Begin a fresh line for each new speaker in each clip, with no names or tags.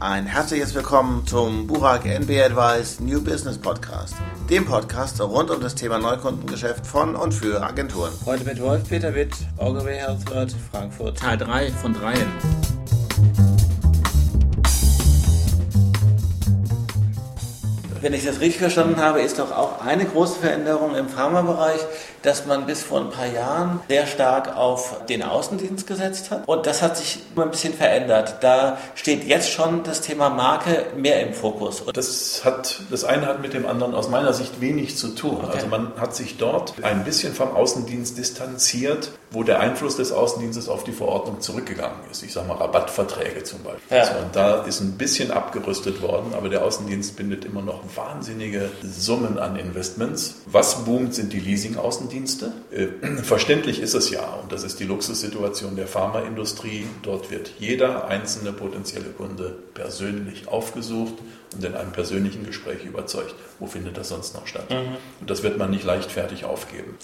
Ein herzliches Willkommen zum Burak NB Advice New Business Podcast, dem Podcast rund um das Thema Neukundengeschäft von und für Agenturen.
Heute mit Wolf-Peter Witt, Ogilvy Healthword, Frankfurt.
Teil 3 von 3.
Wenn ich das richtig verstanden habe, ist doch auch eine große Veränderung im Pharmabereich, dass man bis vor ein paar Jahren sehr stark auf den Außendienst gesetzt hat. Und das hat sich immer ein bisschen verändert. Da steht jetzt schon das Thema Marke mehr im Fokus.
Das, hat, das eine hat mit dem anderen aus meiner Sicht wenig zu tun. Okay. Also man hat sich dort ein bisschen vom Außendienst distanziert, wo der Einfluss des Außendienstes auf die Verordnung zurückgegangen ist. Ich sage mal Rabattverträge zum Beispiel. Ja. Also, und da ist ein bisschen abgerüstet worden, aber der Außendienst bindet immer noch wahnsinnige Summen an Investments. Was boomt, sind die Leasing-Außendienste. Äh, verständlich ist es ja, und das ist die Luxussituation der Pharmaindustrie. Dort wird jeder einzelne potenzielle Kunde persönlich aufgesucht und in einem persönlichen Gespräch überzeugt. Wo findet das sonst noch statt? Mhm. Und das wird man nicht leichtfertig aufgeben.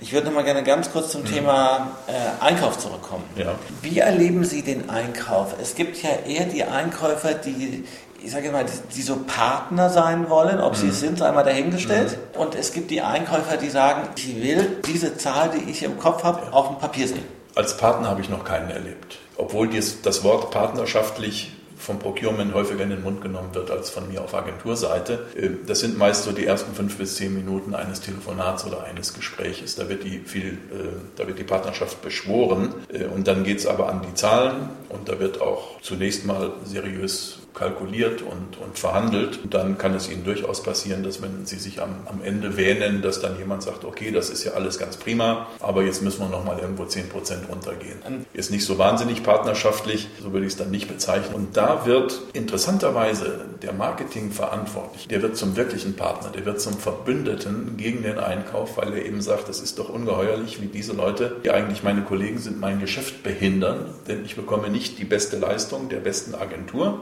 Ich würde noch mal gerne ganz kurz zum mhm. Thema äh, Einkauf zurückkommen. Ja. Wie erleben Sie den Einkauf? Es gibt ja eher die Einkäufer, die ich sage mal, die so Partner sein wollen, ob mhm. sie es sind, sei mal dahingestellt. Mhm. Und es gibt die Einkäufer, die sagen, ich will diese Zahl, die ich im Kopf habe, ja. auf dem Papier sehen.
Als Partner habe ich noch keinen erlebt. Obwohl das Wort partnerschaftlich vom Procurement häufiger in den Mund genommen wird als von mir auf Agenturseite. Äh, das sind meist so die ersten fünf bis zehn Minuten eines Telefonats oder eines Gespräches. Da wird die, viel, äh, da wird die Partnerschaft beschworen äh, und dann geht es aber an die Zahlen und da wird auch zunächst mal seriös kalkuliert und, und verhandelt. Und dann kann es Ihnen durchaus passieren, dass wenn Sie sich am, am Ende wähnen, dass dann jemand sagt, okay, das ist ja alles ganz prima, aber jetzt müssen wir nochmal irgendwo 10 Prozent runtergehen. Ist nicht so wahnsinnig partnerschaftlich, so würde ich es dann nicht bezeichnen. Und da wird interessanterweise der Marketingverantwortliche, der wird zum wirklichen Partner, der wird zum Verbündeten gegen den Einkauf, weil er eben sagt, es ist doch ungeheuerlich, wie diese Leute, die eigentlich meine Kollegen sind, mein Geschäft behindern, denn ich bekomme nicht die beste Leistung der besten Agentur,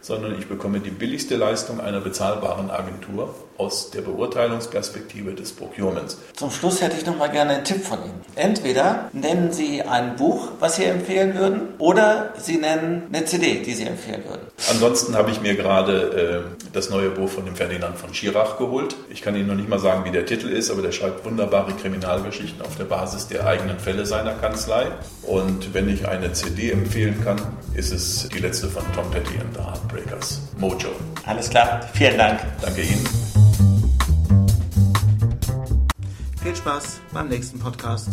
sondern ich bekomme die billigste Leistung einer bezahlbaren Agentur aus der Beurteilungsperspektive des Procurements.
Zum Schluss hätte ich noch mal gerne einen Tipp von Ihnen. Entweder nennen Sie ein Buch, was Sie empfehlen würden, oder Sie nennen eine CD, die Sie empfehlen würden.
Ansonsten habe ich mir gerade äh, das neue Buch von dem Ferdinand von Schirach geholt. Ich kann Ihnen noch nicht mal sagen, wie der Titel ist, aber der schreibt wunderbare Kriminalgeschichten auf der Basis der eigenen Fälle seiner Kanzlei. Und wenn ich eine CD empfehlen kann, ist es die letzte von Tom Petty and the Heartbreakers, Mojo.
Alles klar, vielen Dank.
Danke Ihnen.
Viel Spaß beim nächsten Podcast.